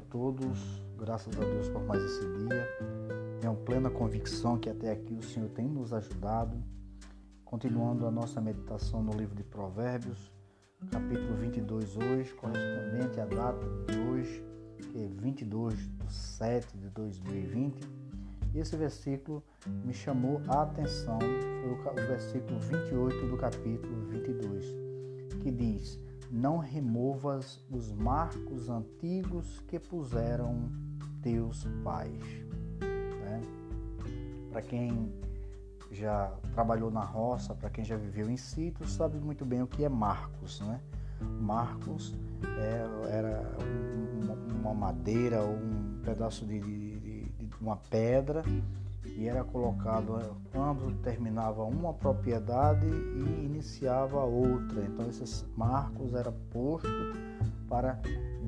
todos. Graças a Deus por mais esse dia. Tenho plena convicção que até aqui o Senhor tem nos ajudado. Continuando a nossa meditação no livro de Provérbios, capítulo 22 hoje, correspondente à data de hoje, que é 22 de 7 de 2020. E esse versículo me chamou a atenção, foi o versículo 28 do capítulo 22, que diz: não removas os marcos antigos que puseram teus pais. Né? Para quem já trabalhou na roça, para quem já viveu em sítio, sabe muito bem o que é marcos. Né? Marcos é, era uma madeira ou um pedaço de, de, de uma pedra e era colocado eh, quando terminava uma propriedade e iniciava outra. Então esses marcos eram postos para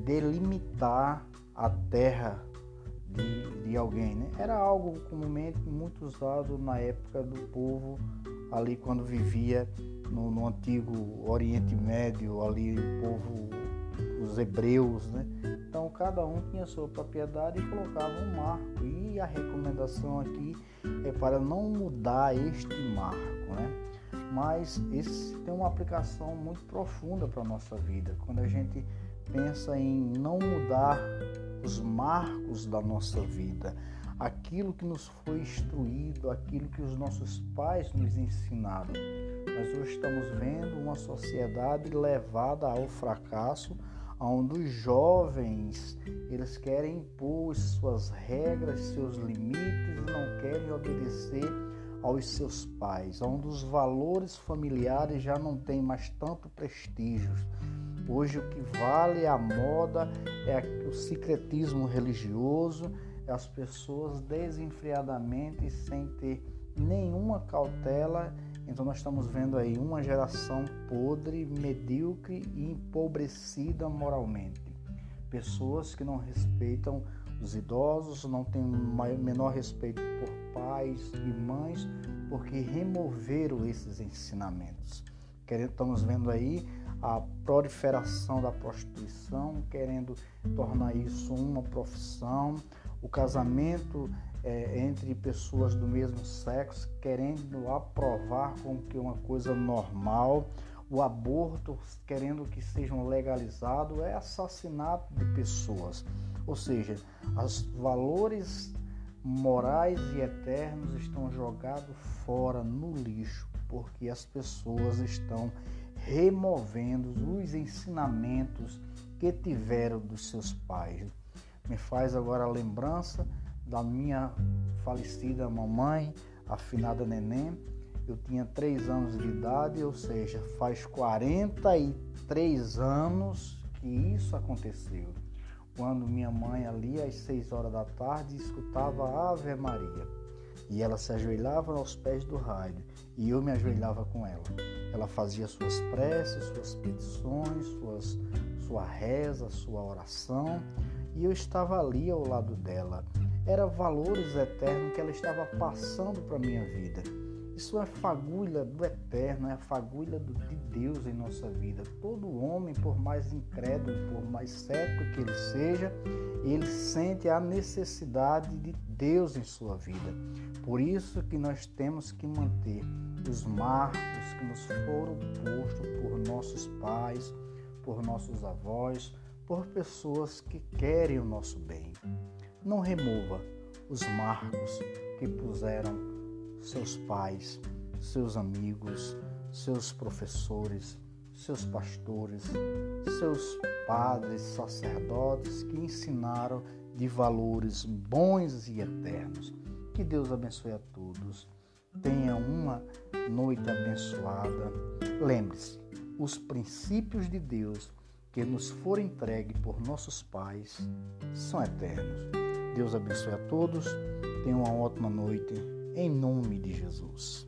delimitar a terra de, de alguém. Né? Era algo comumente muito usado na época do povo ali quando vivia no, no antigo Oriente Médio, ali o povo, os hebreus, né? Cada um tinha sua propriedade e colocava um marco. E a recomendação aqui é para não mudar este marco, né? Mas esse tem uma aplicação muito profunda para a nossa vida. Quando a gente pensa em não mudar os marcos da nossa vida, aquilo que nos foi instruído, aquilo que os nossos pais nos ensinaram. Nós hoje estamos vendo uma sociedade levada ao fracasso onde os jovens eles querem impor suas regras, seus limites, não querem obedecer aos seus pais, onde os valores familiares já não têm mais tanto prestígio. Hoje o que vale a moda é o secretismo religioso, é as pessoas desenfreadamente sem ter nenhuma cautela então nós estamos vendo aí uma geração podre, medíocre e empobrecida moralmente. Pessoas que não respeitam os idosos, não têm menor respeito por pais e mães, porque removeram esses ensinamentos. Estamos vendo aí a proliferação da prostituição, querendo tornar isso uma profissão, o casamento é, entre pessoas do mesmo sexo, querendo aprovar como que uma coisa normal, o aborto querendo que sejam legalizado, é assassinato de pessoas. Ou seja, os valores morais e eternos estão jogados fora no lixo, porque as pessoas estão removendo os ensinamentos que tiveram dos seus pais. Me faz agora a lembrança da minha falecida mamãe, a finada neném. Eu tinha 3 anos de idade, ou seja, faz 43 anos que isso aconteceu. Quando minha mãe ali às 6 horas da tarde escutava a Ave Maria e ela se ajoelhava aos pés do rádio e eu me ajoelhava com ela. Ela fazia suas preces, suas petições, suas, sua reza, sua oração e eu estava ali ao lado dela era valores eternos que ela estava passando para a minha vida. Isso é fagulha do eterno, é a fagulha de Deus em nossa vida. Todo homem, por mais incrédulo, por mais cético que ele seja, ele sente a necessidade de Deus em sua vida. Por isso que nós temos que manter os marcos que nos foram postos por nossos pais, por nossos avós, por pessoas que querem o nosso bem não remova os marcos que puseram seus pais, seus amigos, seus professores, seus pastores, seus padres, sacerdotes que ensinaram de valores bons e eternos. Que Deus abençoe a todos. Tenha uma noite abençoada. Lembre-se, os princípios de Deus que nos foram entregues por nossos pais são eternos. Deus abençoe a todos. Tenham uma ótima noite. Em nome de Jesus.